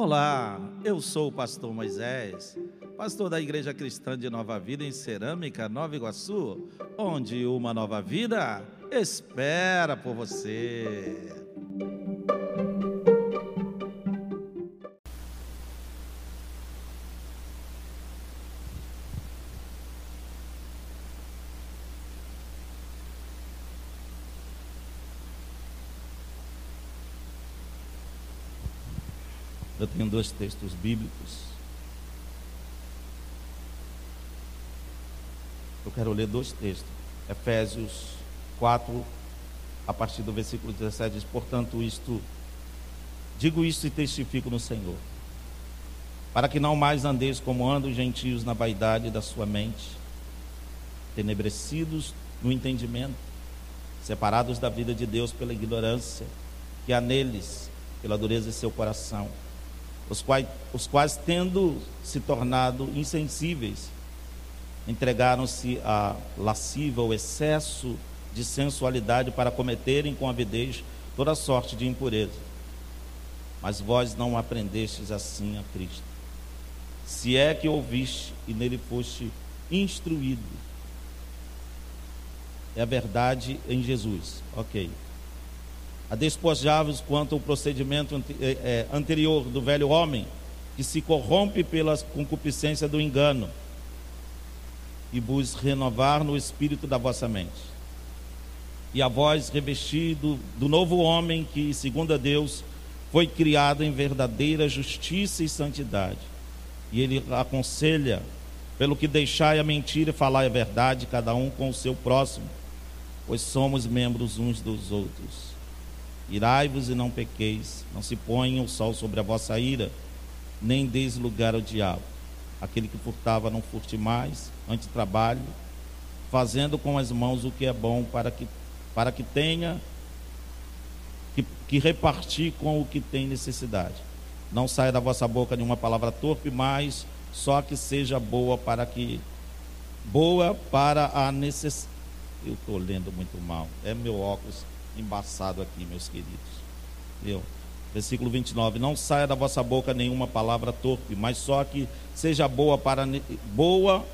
Olá, eu sou o pastor Moisés, pastor da Igreja Cristã de Nova Vida em Cerâmica, Nova Iguaçu, onde uma nova vida espera por você. Tenho dois textos bíblicos. Eu quero ler dois textos. Efésios 4, a partir do versículo 17, diz: Portanto, isto, digo isto e testifico no Senhor, para que não mais andeis como andam os gentios na vaidade da sua mente, tenebrecidos no entendimento, separados da vida de Deus pela ignorância que há neles, pela dureza de seu coração os quais, os quais tendo se tornado insensíveis, entregaram-se a lasciva, o excesso de sensualidade para cometerem com avidez toda sorte de impureza. Mas vós não aprendestes assim a Cristo. Se é que ouviste e nele foste instruído. É a verdade em Jesus. Ok a despojar-vos quanto ao procedimento eh, eh, anterior do velho homem, que se corrompe pela concupiscência do engano, e vos renovar no espírito da vossa mente. E a vós revestido do novo homem que, segundo a Deus, foi criado em verdadeira justiça e santidade. E ele aconselha, pelo que deixai a mentira e falai a verdade, cada um com o seu próximo, pois somos membros uns dos outros. Irai-vos e não pequeis, não se ponha o sol sobre a vossa ira, nem deis lugar ao diabo. Aquele que furtava, não furte mais, antes trabalhe, fazendo com as mãos o que é bom, para que, para que tenha que, que repartir com o que tem necessidade. Não saia da vossa boca nenhuma palavra torpe, mas só que seja boa para que boa para a necessidade. Eu estou lendo muito mal. É meu óculos embaçado aqui, meus queridos. Viu? Versículo 29. Não saia da vossa boca nenhuma palavra torpe, mas só que seja boa para boa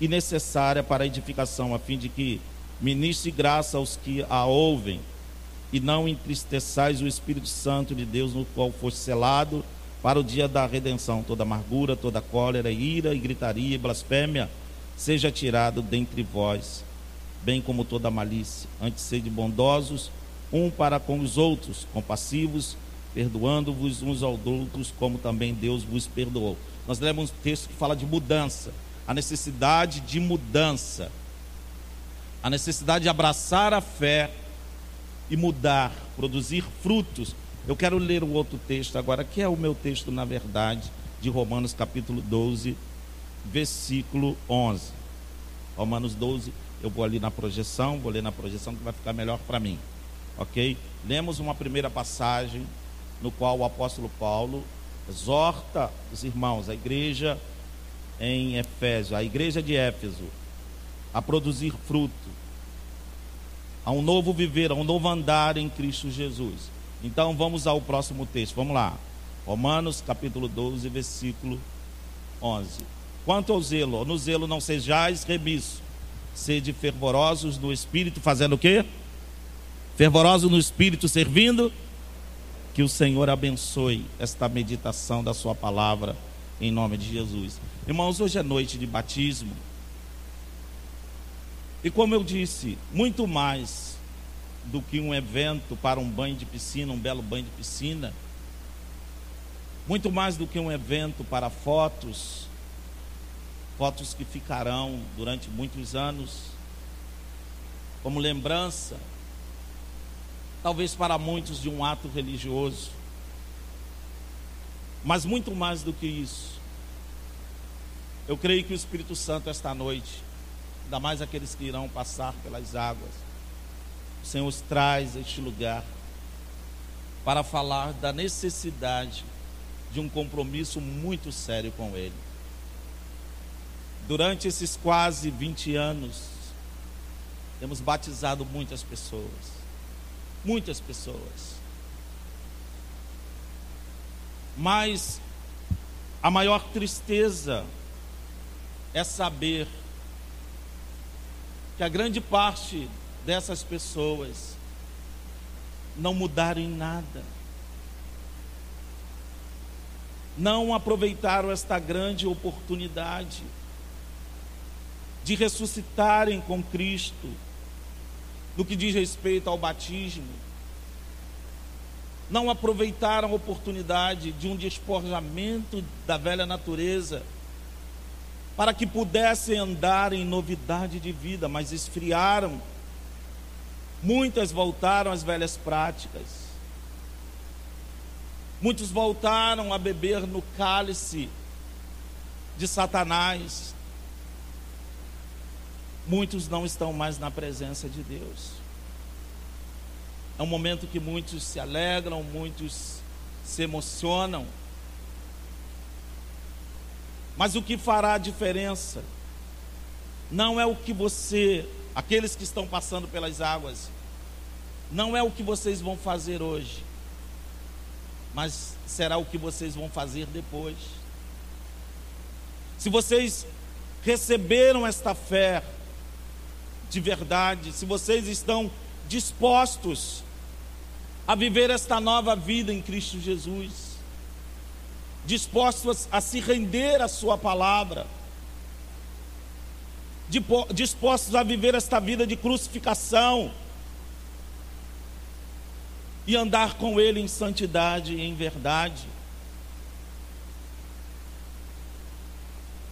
e necessária para a edificação, a fim de que ministre graça aos que a ouvem, e não entristeçais o Espírito Santo de Deus, no qual foste selado para o dia da redenção. Toda amargura, toda cólera, ira e gritaria e blasfêmia seja tirado dentre vós, bem como toda malícia. Antes sede bondosos um para com os outros, compassivos, perdoando-vos uns aos outros, como também Deus vos perdoou. Nós lemos um texto que fala de mudança, a necessidade de mudança, a necessidade de abraçar a fé e mudar, produzir frutos. Eu quero ler o outro texto agora, que é o meu texto, na verdade, de Romanos capítulo 12, versículo 11. Romanos 12, eu vou ali na projeção, vou ler na projeção que vai ficar melhor para mim ok? Lemos uma primeira passagem no qual o apóstolo Paulo exorta os irmãos, a igreja em Efésio, a igreja de Éfeso, a produzir fruto, a um novo viver, a um novo andar em Cristo Jesus. Então vamos ao próximo texto, vamos lá. Romanos capítulo 12, versículo 11. Quanto ao zelo, no zelo não sejais remisso, sede fervorosos no espírito, fazendo o quê? Fervoroso no espírito, servindo. Que o Senhor abençoe esta meditação da Sua palavra, em nome de Jesus. Irmãos, hoje é noite de batismo. E como eu disse, muito mais do que um evento para um banho de piscina, um belo banho de piscina, muito mais do que um evento para fotos, fotos que ficarão durante muitos anos, como lembrança talvez para muitos de um ato religioso. Mas muito mais do que isso, eu creio que o Espírito Santo esta noite, ainda mais aqueles que irão passar pelas águas, o Senhor os traz a este lugar para falar da necessidade de um compromisso muito sério com Ele. Durante esses quase 20 anos, temos batizado muitas pessoas Muitas pessoas. Mas a maior tristeza é saber que a grande parte dessas pessoas não mudaram em nada. Não aproveitaram esta grande oportunidade de ressuscitarem com Cristo no que diz respeito ao batismo. Não aproveitaram a oportunidade de um despojamento da velha natureza para que pudessem andar em novidade de vida, mas esfriaram. Muitas voltaram às velhas práticas. Muitos voltaram a beber no cálice de Satanás. Muitos não estão mais na presença de Deus. É um momento que muitos se alegram, muitos se emocionam. Mas o que fará a diferença não é o que você, aqueles que estão passando pelas águas, não é o que vocês vão fazer hoje, mas será o que vocês vão fazer depois. Se vocês receberam esta fé de verdade, se vocês estão dispostos a viver esta nova vida em Cristo Jesus, dispostos a se render à Sua palavra, dispostos a viver esta vida de crucificação e andar com Ele em santidade e em verdade.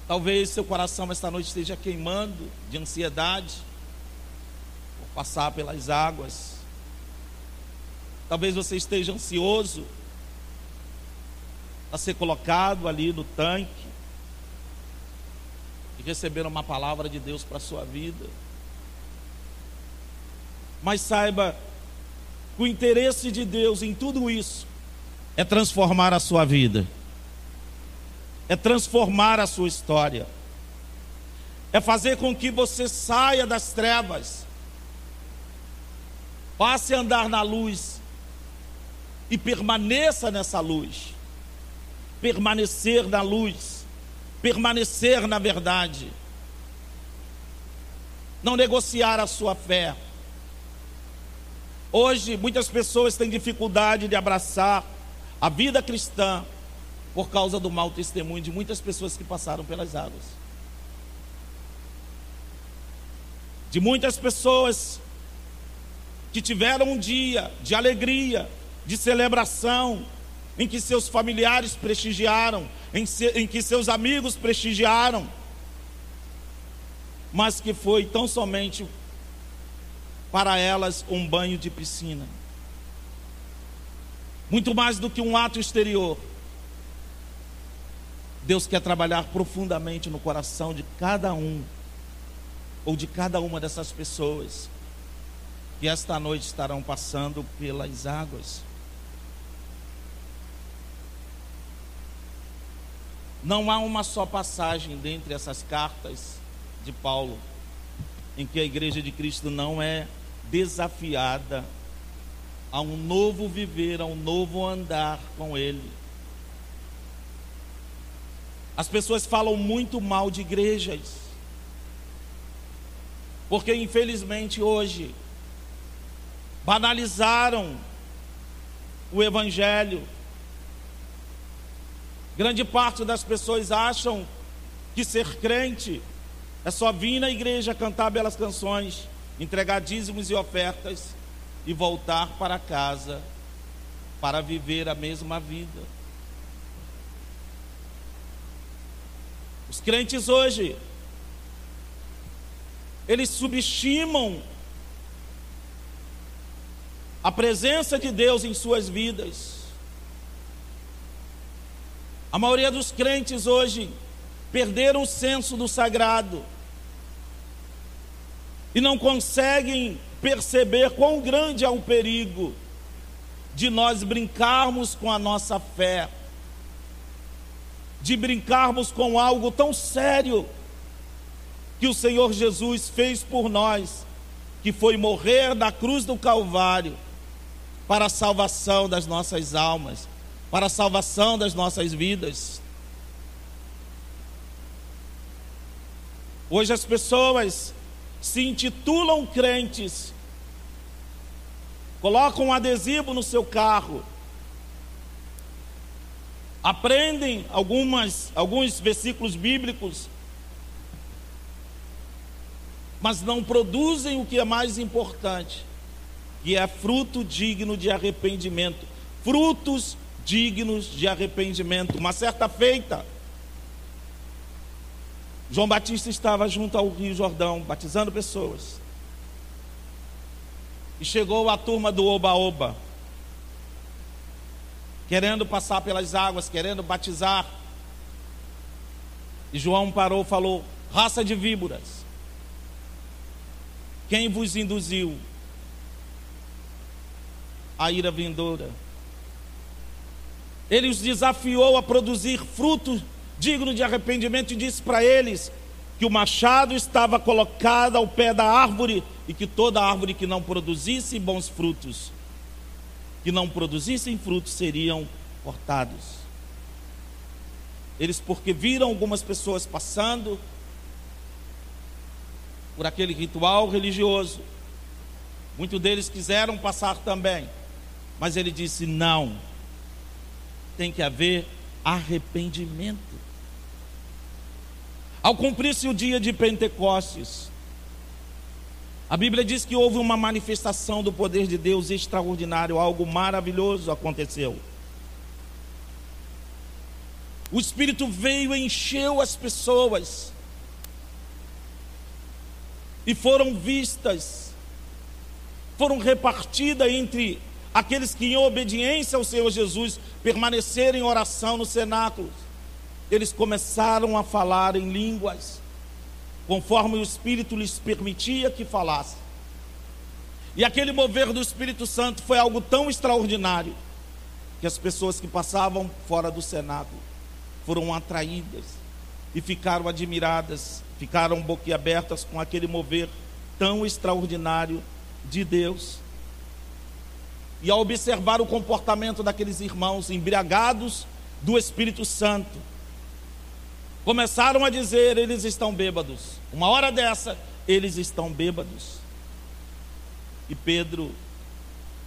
Talvez seu coração esta noite esteja queimando de ansiedade passar pelas águas. Talvez você esteja ansioso a ser colocado ali no tanque e receber uma palavra de Deus para a sua vida. Mas saiba que o interesse de Deus em tudo isso é transformar a sua vida, é transformar a sua história, é fazer com que você saia das trevas, passe a andar na luz e permaneça nessa luz permanecer na luz, permanecer na verdade, não negociar a sua fé. Hoje, muitas pessoas têm dificuldade de abraçar a vida cristã por causa do mau testemunho de muitas pessoas que passaram pelas águas. De muitas pessoas que tiveram um dia de alegria, de celebração, em que seus familiares prestigiaram, em, se, em que seus amigos prestigiaram, mas que foi tão somente para elas um banho de piscina. Muito mais do que um ato exterior. Deus quer trabalhar profundamente no coração de cada um, ou de cada uma dessas pessoas, que esta noite estarão passando pelas águas. Não há uma só passagem dentre essas cartas de Paulo em que a igreja de Cristo não é desafiada a um novo viver, a um novo andar com Ele. As pessoas falam muito mal de igrejas, porque infelizmente hoje banalizaram o Evangelho, Grande parte das pessoas acham que ser crente é só vir na igreja cantar belas canções, entregar dízimos e ofertas e voltar para casa para viver a mesma vida. Os crentes hoje, eles subestimam a presença de Deus em suas vidas. A maioria dos crentes hoje perderam o senso do sagrado e não conseguem perceber quão grande é o perigo de nós brincarmos com a nossa fé, de brincarmos com algo tão sério que o Senhor Jesus fez por nós, que foi morrer na cruz do Calvário para a salvação das nossas almas para a salvação das nossas vidas. Hoje as pessoas se intitulam crentes, colocam um adesivo no seu carro, aprendem algumas, alguns versículos bíblicos, mas não produzem o que é mais importante, que é fruto digno de arrependimento. Frutos dignos de arrependimento. Uma certa feita, João Batista estava junto ao Rio Jordão, batizando pessoas. E chegou a turma do Oba-Oba, querendo passar pelas águas, querendo batizar. E João parou falou: raça de víboras, quem vos induziu a ira vindoura? Ele os desafiou a produzir frutos dignos de arrependimento e disse para eles que o machado estava colocado ao pé da árvore e que toda árvore que não produzisse bons frutos, que não produzissem frutos, seriam cortados. Eles, porque viram algumas pessoas passando por aquele ritual religioso, muitos deles quiseram passar também, mas ele disse: não, tem que haver arrependimento. Ao cumprir-se o dia de Pentecostes, a Bíblia diz que houve uma manifestação do poder de Deus extraordinário, algo maravilhoso aconteceu. O Espírito veio e encheu as pessoas, e foram vistas, foram repartidas entre aqueles que, em obediência ao Senhor Jesus, permaneceram em oração no cenáculo, eles começaram a falar em línguas, conforme o Espírito lhes permitia que falasse. E aquele mover do Espírito Santo foi algo tão extraordinário que as pessoas que passavam fora do cenáculo foram atraídas e ficaram admiradas, ficaram boquiabertas com aquele mover tão extraordinário de Deus e ao observar o comportamento daqueles irmãos embriagados do Espírito Santo, começaram a dizer: eles estão bêbados. Uma hora dessa, eles estão bêbados. E Pedro,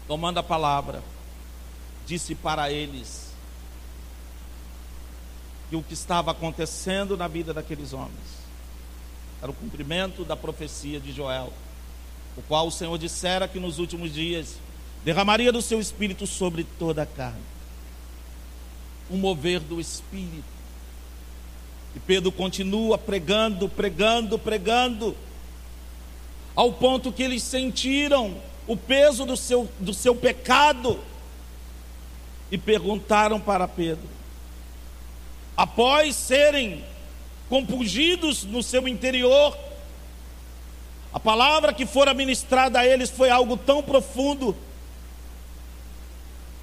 tomando a palavra, disse para eles que o que estava acontecendo na vida daqueles homens era o cumprimento da profecia de Joel, o qual o Senhor dissera que nos últimos dias derramaria do seu espírito sobre toda a carne. Um mover do espírito. E Pedro continua pregando, pregando, pregando, ao ponto que eles sentiram o peso do seu, do seu pecado e perguntaram para Pedro, após serem compungidos no seu interior, a palavra que fora ministrada a eles foi algo tão profundo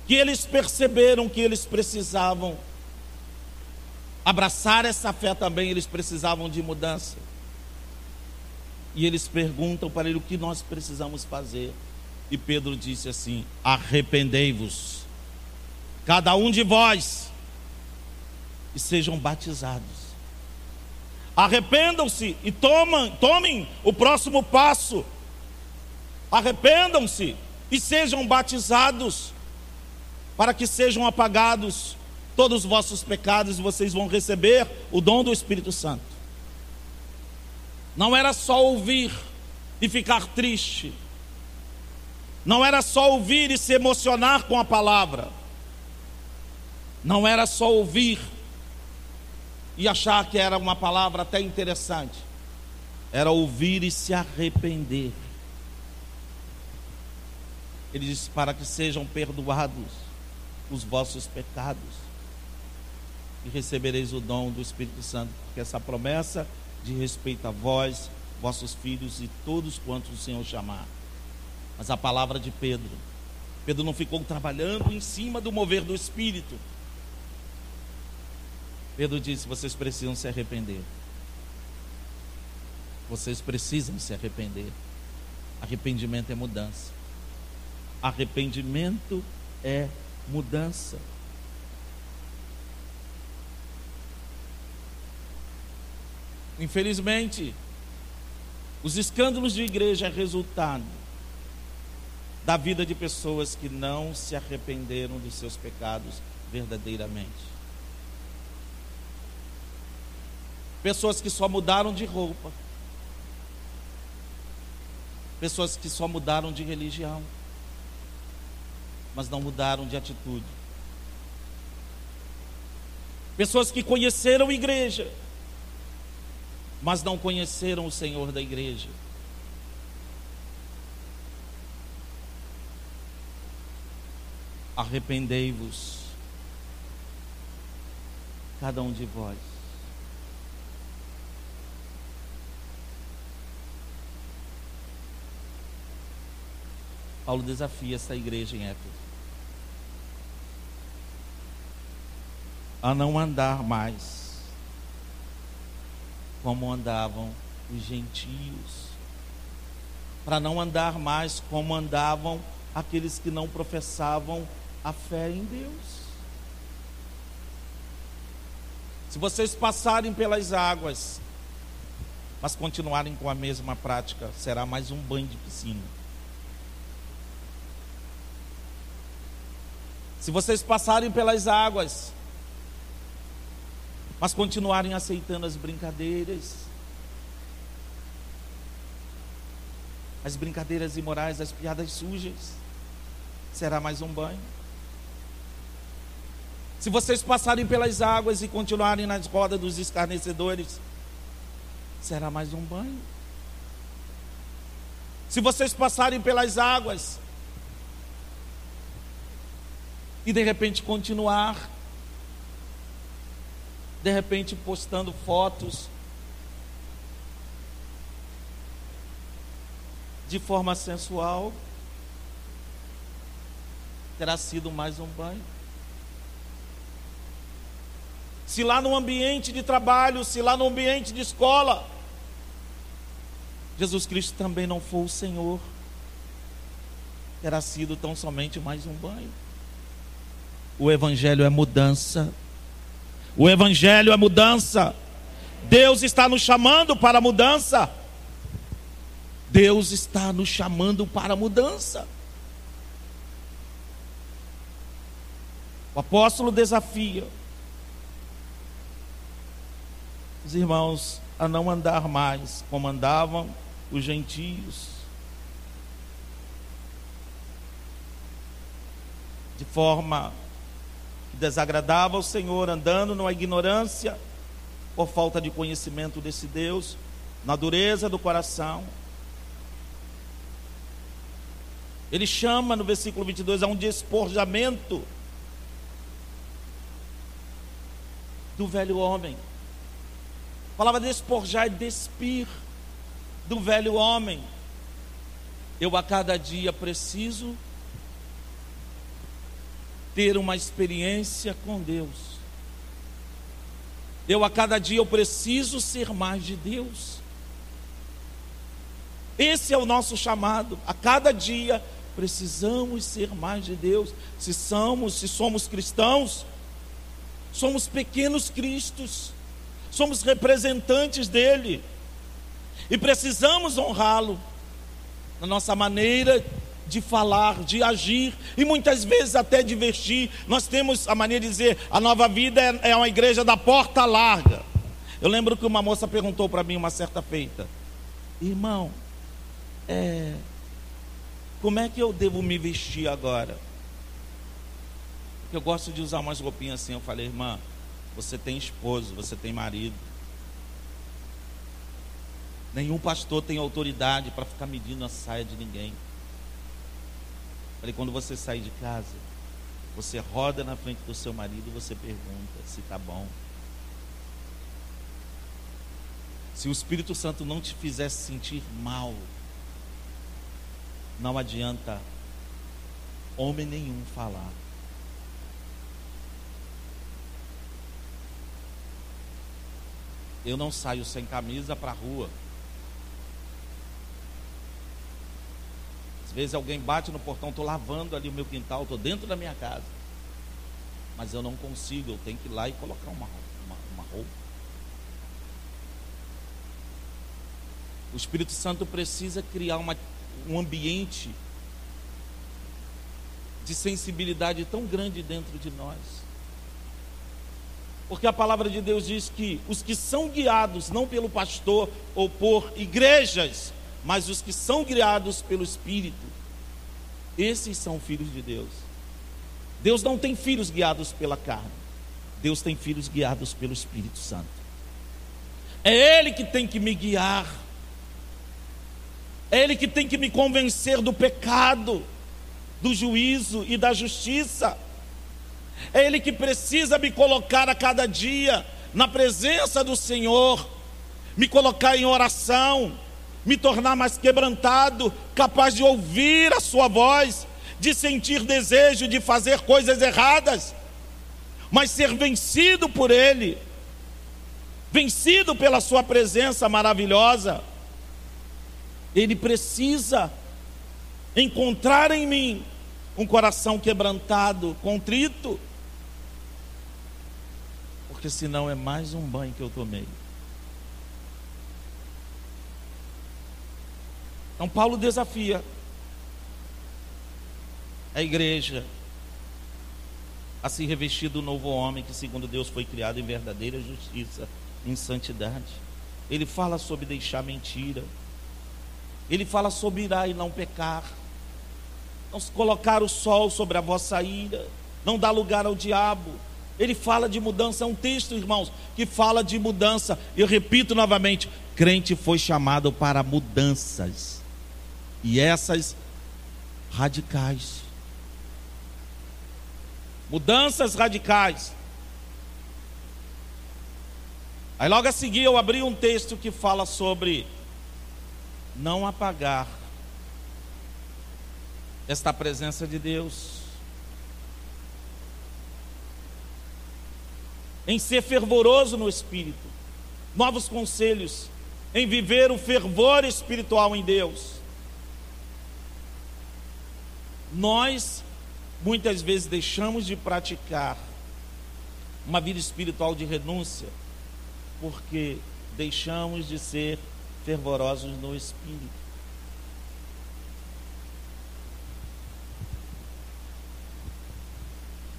que eles perceberam que eles precisavam abraçar essa fé também, eles precisavam de mudança. E eles perguntam para ele o que nós precisamos fazer. E Pedro disse assim: Arrependei-vos, cada um de vós, e sejam batizados. Arrependam-se e tomam, tomem o próximo passo. Arrependam-se e sejam batizados para que sejam apagados todos os vossos pecados e vocês vão receber o dom do Espírito Santo. Não era só ouvir e ficar triste. Não era só ouvir e se emocionar com a palavra. Não era só ouvir e achar que era uma palavra até interessante. Era ouvir e se arrepender. Ele disse: para que sejam perdoados os vossos pecados e recebereis o dom do Espírito Santo, porque essa promessa de respeito a vós, vossos filhos e todos quantos o Senhor chamar. Mas a palavra de Pedro, Pedro não ficou trabalhando em cima do mover do Espírito. Pedro disse: vocês precisam se arrepender. Vocês precisam se arrepender. Arrependimento é mudança. Arrependimento é mudança. Infelizmente, os escândalos de igreja é resultado da vida de pessoas que não se arrependeram dos seus pecados verdadeiramente. Pessoas que só mudaram de roupa. Pessoas que só mudaram de religião mas não mudaram de atitude. Pessoas que conheceram a igreja, mas não conheceram o Senhor da igreja. Arrependei-vos, cada um de vós. Paulo desafia essa igreja em Éfeso a não andar mais como andavam os gentios, para não andar mais como andavam aqueles que não professavam a fé em Deus. Se vocês passarem pelas águas, mas continuarem com a mesma prática, será mais um banho de piscina. Se vocês passarem pelas águas, mas continuarem aceitando as brincadeiras, as brincadeiras imorais, as piadas sujas, será mais um banho. Se vocês passarem pelas águas e continuarem nas rodas dos escarnecedores, será mais um banho. Se vocês passarem pelas águas e de repente continuar de repente postando fotos de forma sensual, terá sido mais um banho. Se lá no ambiente de trabalho, se lá no ambiente de escola, Jesus Cristo também não for o Senhor, terá sido tão somente mais um banho. O Evangelho é mudança. O Evangelho é mudança. Deus está nos chamando para a mudança. Deus está nos chamando para a mudança. O apóstolo desafia os irmãos a não andar mais como andavam os gentios, de forma desagradava ao Senhor, andando numa ignorância, por falta de conhecimento desse Deus, na dureza do coração. Ele chama no versículo 22 a um despojamento do velho homem. A palavra despojar é despir do velho homem. Eu a cada dia preciso ter uma experiência com Deus. Eu a cada dia eu preciso ser mais de Deus. Esse é o nosso chamado. A cada dia precisamos ser mais de Deus. Se somos, se somos cristãos, somos pequenos cristos. Somos representantes dele. E precisamos honrá-lo na nossa maneira de falar, de agir e muitas vezes até de vestir. Nós temos a maneira de dizer: a nova vida é, é uma igreja da porta larga. Eu lembro que uma moça perguntou para mim uma certa feita: Irmão, é, como é que eu devo me vestir agora? Eu gosto de usar umas roupinhas assim. Eu falei, irmã, você tem esposo, você tem marido. Nenhum pastor tem autoridade para ficar medindo a saia de ninguém. Falei, quando você sair de casa, você roda na frente do seu marido e você pergunta se está bom. Se o Espírito Santo não te fizesse sentir mal, não adianta homem nenhum falar. Eu não saio sem camisa para a rua. Às vezes alguém bate no portão, estou lavando ali o meu quintal, estou dentro da minha casa. Mas eu não consigo, eu tenho que ir lá e colocar uma, uma, uma roupa. O Espírito Santo precisa criar uma, um ambiente de sensibilidade tão grande dentro de nós. Porque a palavra de Deus diz que os que são guiados não pelo pastor ou por igrejas, mas os que são guiados pelo Espírito, esses são filhos de Deus. Deus não tem filhos guiados pela carne, Deus tem filhos guiados pelo Espírito Santo. É Ele que tem que me guiar, é Ele que tem que me convencer do pecado, do juízo e da justiça. É Ele que precisa me colocar a cada dia na presença do Senhor, me colocar em oração, me tornar mais quebrantado, capaz de ouvir a Sua voz, de sentir desejo de fazer coisas erradas, mas ser vencido por Ele, vencido pela Sua presença maravilhosa. Ele precisa encontrar em mim um coração quebrantado, contrito, porque senão é mais um banho que eu tomei. Então, Paulo desafia a igreja a se revestir do novo homem que, segundo Deus, foi criado em verdadeira justiça, em santidade. Ele fala sobre deixar mentira. Ele fala sobre irar e não pecar. Não colocar o sol sobre a vossa ira. Não dar lugar ao diabo. Ele fala de mudança, é um texto, irmãos, que fala de mudança. Eu repito novamente: crente foi chamado para mudanças, e essas radicais. Mudanças radicais. Aí logo a seguir eu abri um texto que fala sobre não apagar esta presença de Deus. em ser fervoroso no espírito, novos conselhos, em viver o fervor espiritual em Deus. Nós muitas vezes deixamos de praticar uma vida espiritual de renúncia porque deixamos de ser fervorosos no espírito.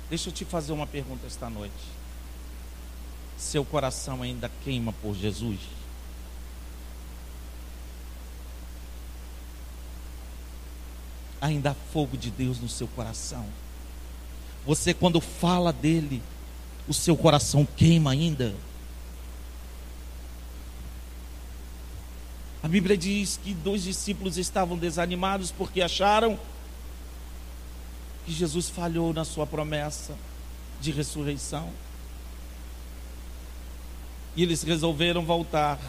Deixa eu te fazer uma pergunta esta noite seu coração ainda queima por Jesus? Ainda há fogo de Deus no seu coração. Você, quando fala dele, o seu coração queima ainda. A Bíblia diz que dois discípulos estavam desanimados porque acharam que Jesus falhou na sua promessa de ressurreição. E eles resolveram voltar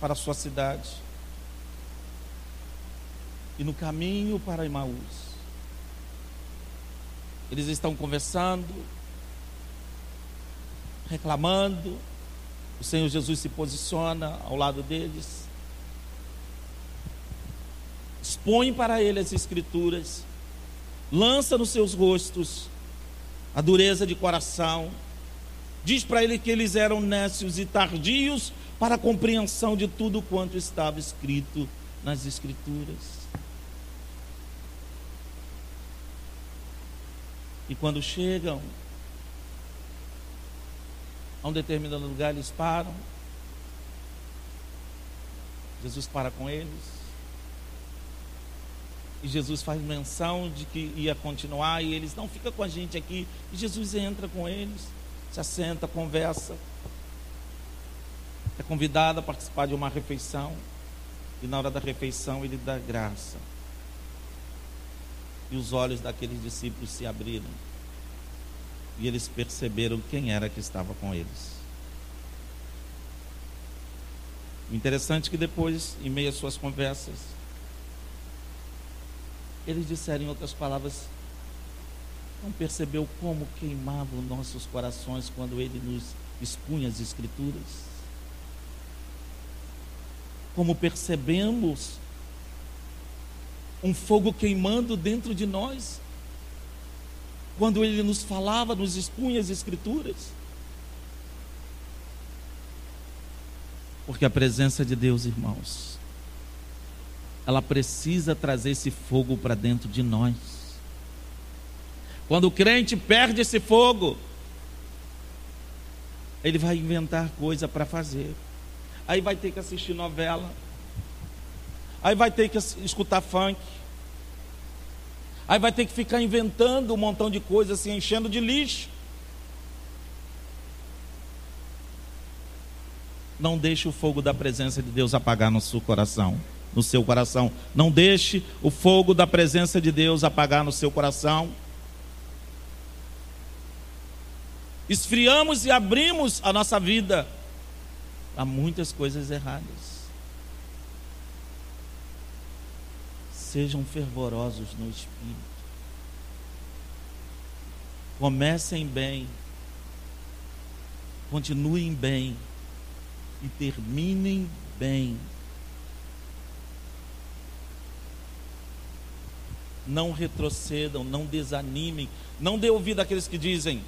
para a sua cidade. E no caminho para Emaús, eles estão conversando, reclamando. O Senhor Jesus se posiciona ao lado deles, expõe para eles as Escrituras, lança nos seus rostos a dureza de coração, diz para ele que eles eram nécios e tardios para a compreensão de tudo quanto estava escrito nas Escrituras. E quando chegam a um determinado lugar, eles param. Jesus para com eles. E Jesus faz menção de que ia continuar e eles não fica com a gente aqui. E Jesus entra com eles se assenta, conversa, é convidado a participar de uma refeição, e na hora da refeição ele dá graça. E os olhos daqueles discípulos se abriram, e eles perceberam quem era que estava com eles. O interessante é que depois, em meio às suas conversas, eles disseram em outras palavras: não percebeu como queimavam nossos corações quando ele nos expunha as Escrituras? Como percebemos um fogo queimando dentro de nós quando ele nos falava, nos expunha as Escrituras? Porque a presença de Deus, irmãos, ela precisa trazer esse fogo para dentro de nós. Quando o crente perde esse fogo, ele vai inventar coisa para fazer. Aí vai ter que assistir novela. Aí vai ter que escutar funk. Aí vai ter que ficar inventando um montão de coisas, assim, enchendo de lixo. Não deixe o fogo da presença de Deus apagar no seu coração, no seu coração. Não deixe o fogo da presença de Deus apagar no seu coração. Esfriamos e abrimos a nossa vida a muitas coisas erradas. Sejam fervorosos no espírito. Comecem bem. Continuem bem. E terminem bem. Não retrocedam, não desanimem. Não dê ouvido àqueles que dizem: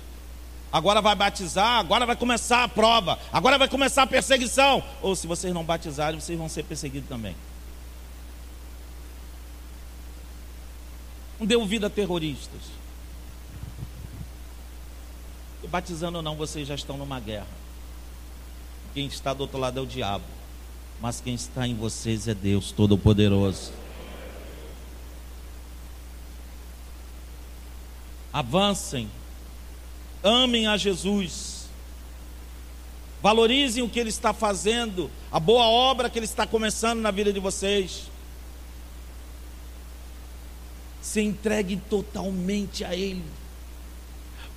agora vai batizar, agora vai começar a prova, agora vai começar a perseguição. Ou se vocês não batizarem, vocês vão ser perseguidos também. Deu vida a terroristas. E batizando ou não, vocês já estão numa guerra. Quem está do outro lado é o diabo. Mas quem está em vocês é Deus Todo-Poderoso. Avancem. Amem a Jesus. Valorizem o que Ele está fazendo, a boa obra que Ele está começando na vida de vocês se entregue totalmente a Ele.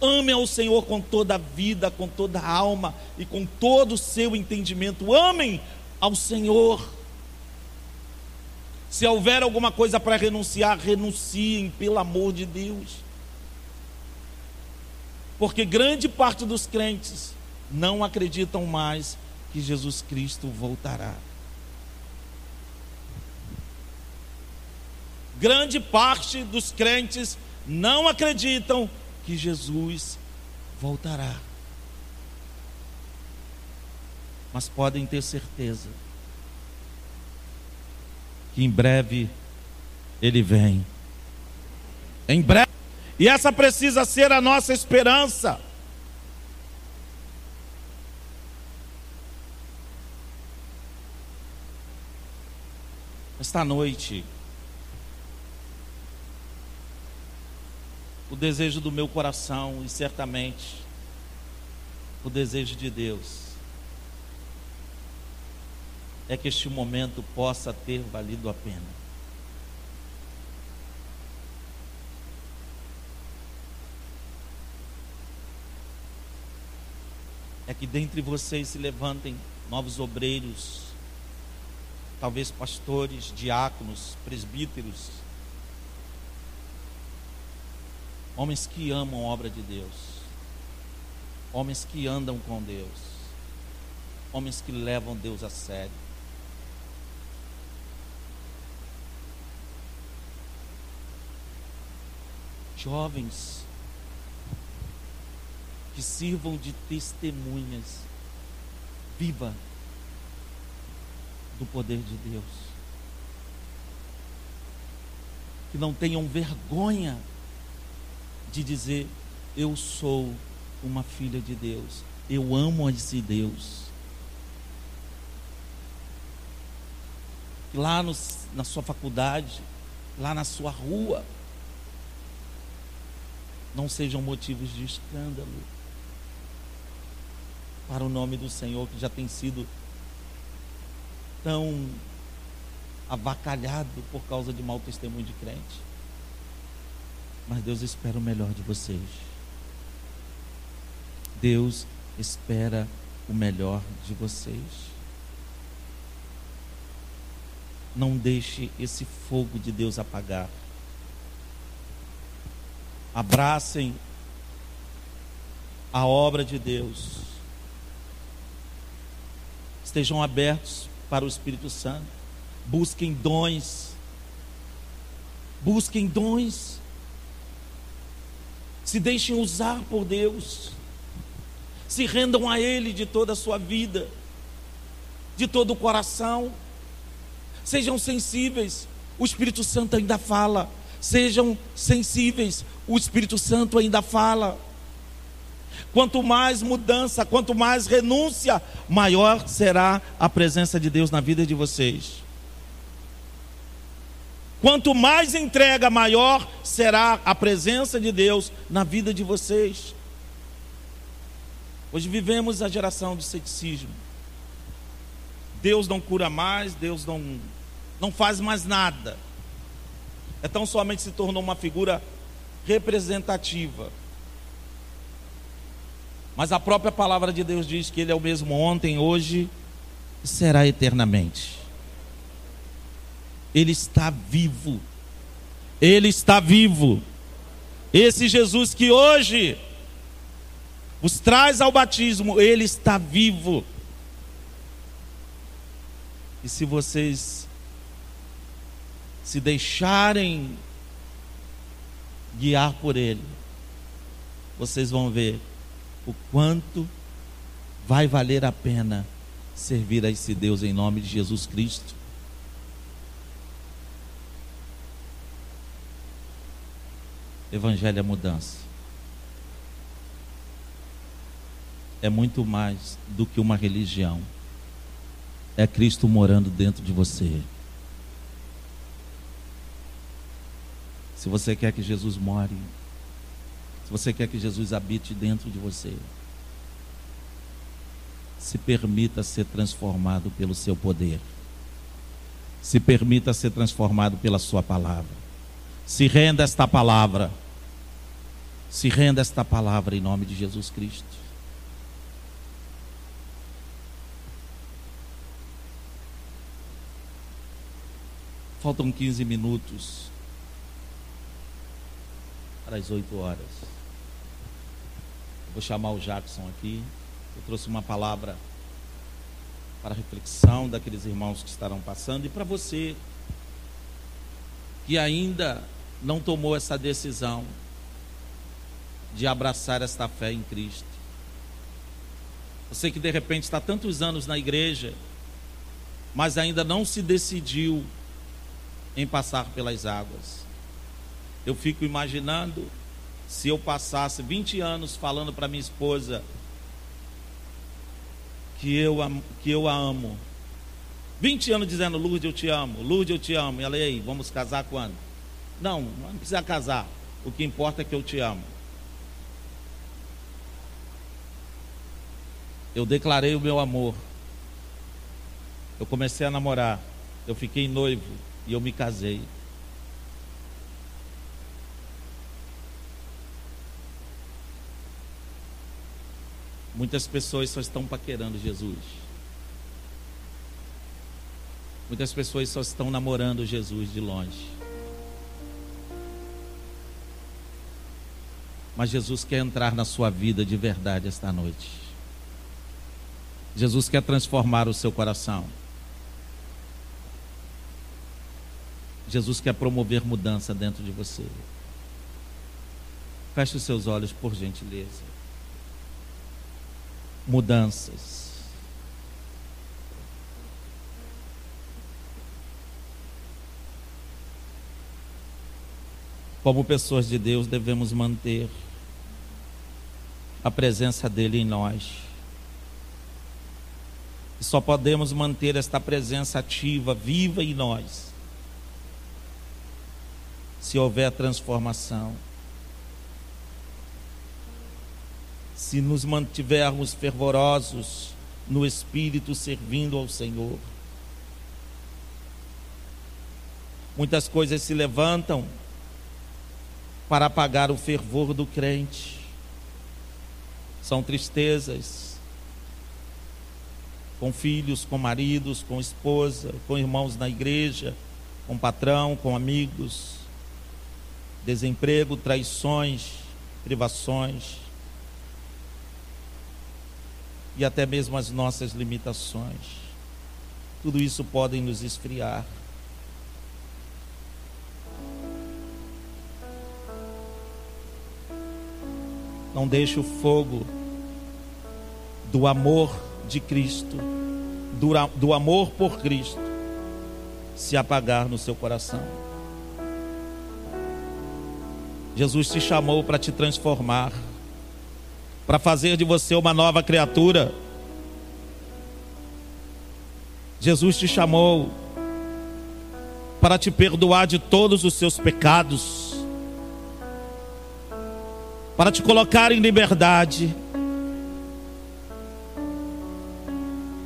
Ame ao Senhor com toda a vida, com toda a alma e com todo o seu entendimento. Amem ao Senhor. Se houver alguma coisa para renunciar, renunciem, pelo amor de Deus. Porque grande parte dos crentes não acreditam mais que Jesus Cristo voltará. Grande parte dos crentes não acreditam que Jesus voltará. Mas podem ter certeza que em breve ele vem. Em breve. E essa precisa ser a nossa esperança. Esta noite, o desejo do meu coração e certamente o desejo de Deus é que este momento possa ter valido a pena. É que dentre vocês se levantem novos obreiros, talvez pastores, diáconos, presbíteros, Homens que amam a obra de Deus. Homens que andam com Deus. Homens que levam Deus a sério. Jovens que sirvam de testemunhas viva do poder de Deus. Que não tenham vergonha de dizer: Eu sou uma filha de Deus, eu amo esse Deus. Lá no, na sua faculdade, lá na sua rua, não sejam motivos de escândalo para o nome do Senhor que já tem sido tão avacalhado por causa de mau testemunho de crente. Mas Deus espera o melhor de vocês. Deus espera o melhor de vocês. Não deixe esse fogo de Deus apagar. Abracem a obra de Deus. Estejam abertos para o Espírito Santo. Busquem dons. Busquem dons. Se deixem usar por Deus. Se rendam a Ele de toda a sua vida, de todo o coração. Sejam sensíveis. o Espírito Santo ainda fala. Sejam sensíveis, o Espírito Santo ainda fala. Quanto mais mudança, quanto mais renúncia, maior será a presença de Deus na vida de vocês. Quanto mais entrega, maior será a presença de Deus na vida de vocês. Hoje vivemos a geração do ceticismo. Deus não cura mais, Deus não, não faz mais nada. É tão somente se tornou uma figura representativa. Mas a própria palavra de Deus diz que Ele é o mesmo ontem, hoje e será eternamente. Ele está vivo. Ele está vivo. Esse Jesus que hoje os traz ao batismo, ele está vivo. E se vocês se deixarem guiar por ele, vocês vão ver o quanto vai valer a pena servir a esse Deus em nome de Jesus Cristo. Evangelho é mudança. É muito mais do que uma religião. É Cristo morando dentro de você. Se você quer que Jesus more, se você quer que Jesus habite dentro de você, se permita ser transformado pelo seu poder. Se permita ser transformado pela sua palavra. Se renda esta palavra. Se renda esta palavra em nome de Jesus Cristo. Faltam 15 minutos para as 8 horas. Vou chamar o Jackson aqui. Eu trouxe uma palavra para reflexão daqueles irmãos que estarão passando e para você que ainda não tomou essa decisão de abraçar esta fé em Cristo. Você que de repente está tantos anos na igreja, mas ainda não se decidiu em passar pelas águas. Eu fico imaginando se eu passasse 20 anos falando para minha esposa que eu, que eu a amo. 20 anos dizendo, Lourdes, eu te amo, Lourdes, eu te amo. E ela, e aí, vamos casar quando? Não, não precisa casar. O que importa é que eu te amo. Eu declarei o meu amor. Eu comecei a namorar. Eu fiquei noivo e eu me casei. Muitas pessoas só estão paquerando Jesus. Muitas pessoas só estão namorando Jesus de longe. Mas Jesus quer entrar na sua vida de verdade esta noite. Jesus quer transformar o seu coração. Jesus quer promover mudança dentro de você. Feche os seus olhos, por gentileza. Mudanças. Como pessoas de Deus, devemos manter a presença dEle em nós. E só podemos manter esta presença ativa, viva em nós, se houver transformação. Se nos mantivermos fervorosos no Espírito, servindo ao Senhor. Muitas coisas se levantam para apagar o fervor do crente. São tristezas com filhos, com maridos, com esposa, com irmãos na igreja, com patrão, com amigos, desemprego, traições, privações e até mesmo as nossas limitações. Tudo isso podem nos esfriar. Não deixe o fogo do amor de Cristo, do, do amor por Cristo, se apagar no seu coração. Jesus te chamou para te transformar, para fazer de você uma nova criatura. Jesus te chamou para te perdoar de todos os seus pecados, para te colocar em liberdade.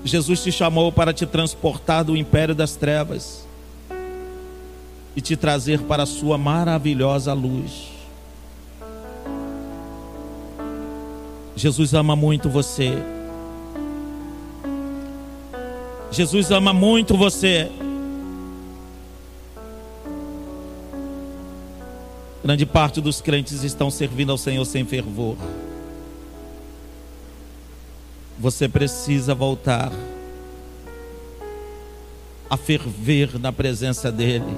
Jesus te chamou para te transportar do império das trevas e te trazer para a sua maravilhosa luz. Jesus ama muito você. Jesus ama muito você. Grande parte dos crentes estão servindo ao Senhor sem fervor. Você precisa voltar a ferver na presença dEle.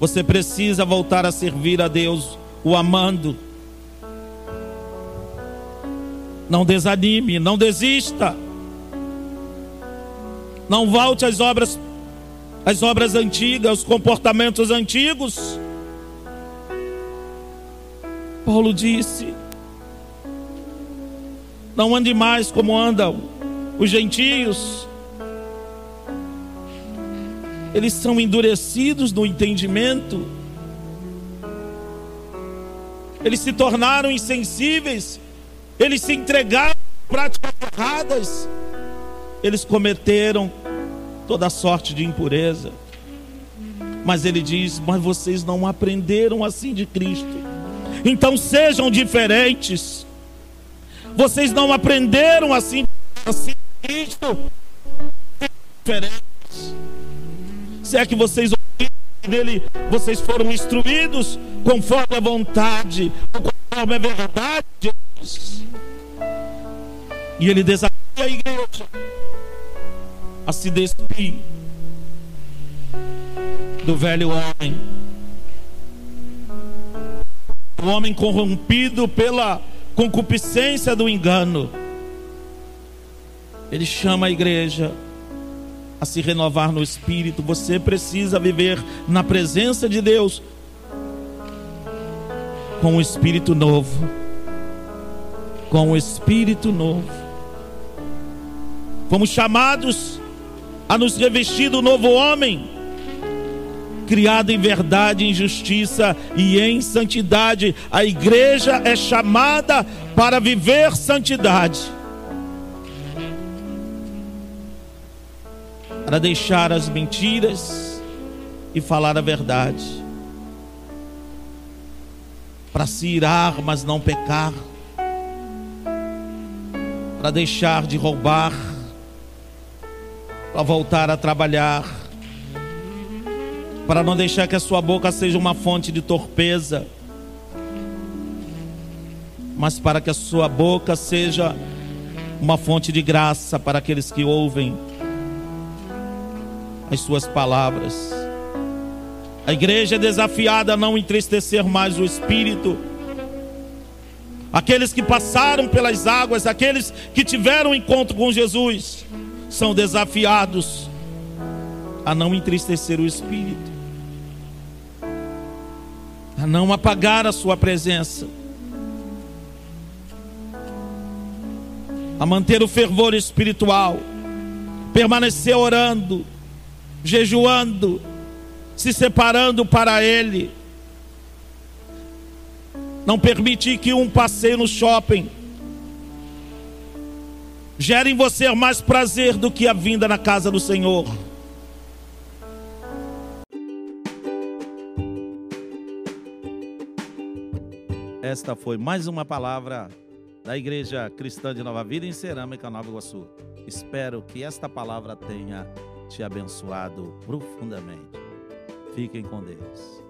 Você precisa voltar a servir a Deus, o amando não desanime, não desista. Não volte às obras às obras antigas, os comportamentos antigos. Paulo disse: Não ande mais como andam os gentios. Eles são endurecidos no entendimento. Eles se tornaram insensíveis eles se entregaram a práticas erradas, eles cometeram toda sorte de impureza. Mas ele diz: Mas vocês não aprenderam assim de Cristo, então sejam diferentes. Vocês não aprenderam assim, assim Cristo, diferentes. Se é que vocês dele, vocês foram instruídos conforme a vontade, conforme a verdade de. E ele desafia a igreja a se despir do velho homem. O homem corrompido pela concupiscência do engano. Ele chama a igreja a se renovar no espírito. Você precisa viver na presença de Deus com um espírito novo. Com um espírito novo. Fomos chamados a nos revestir do novo homem, criado em verdade, em justiça e em santidade. A igreja é chamada para viver santidade. Para deixar as mentiras e falar a verdade. Para se irar, mas não pecar. Para deixar de roubar para voltar a trabalhar, para não deixar que a sua boca seja uma fonte de torpeza, mas para que a sua boca seja uma fonte de graça para aqueles que ouvem as suas palavras. A igreja é desafiada a não entristecer mais o espírito. Aqueles que passaram pelas águas, aqueles que tiveram encontro com Jesus, são desafiados a não entristecer o espírito, a não apagar a sua presença, a manter o fervor espiritual, permanecer orando, jejuando, se separando para Ele. Não permitir que um passeio no shopping gera em você mais prazer do que a vinda na casa do Senhor. Esta foi mais uma palavra da Igreja Cristã de Nova Vida em Cerâmica, Nova Iguaçu. Espero que esta palavra tenha te abençoado profundamente. Fiquem com Deus.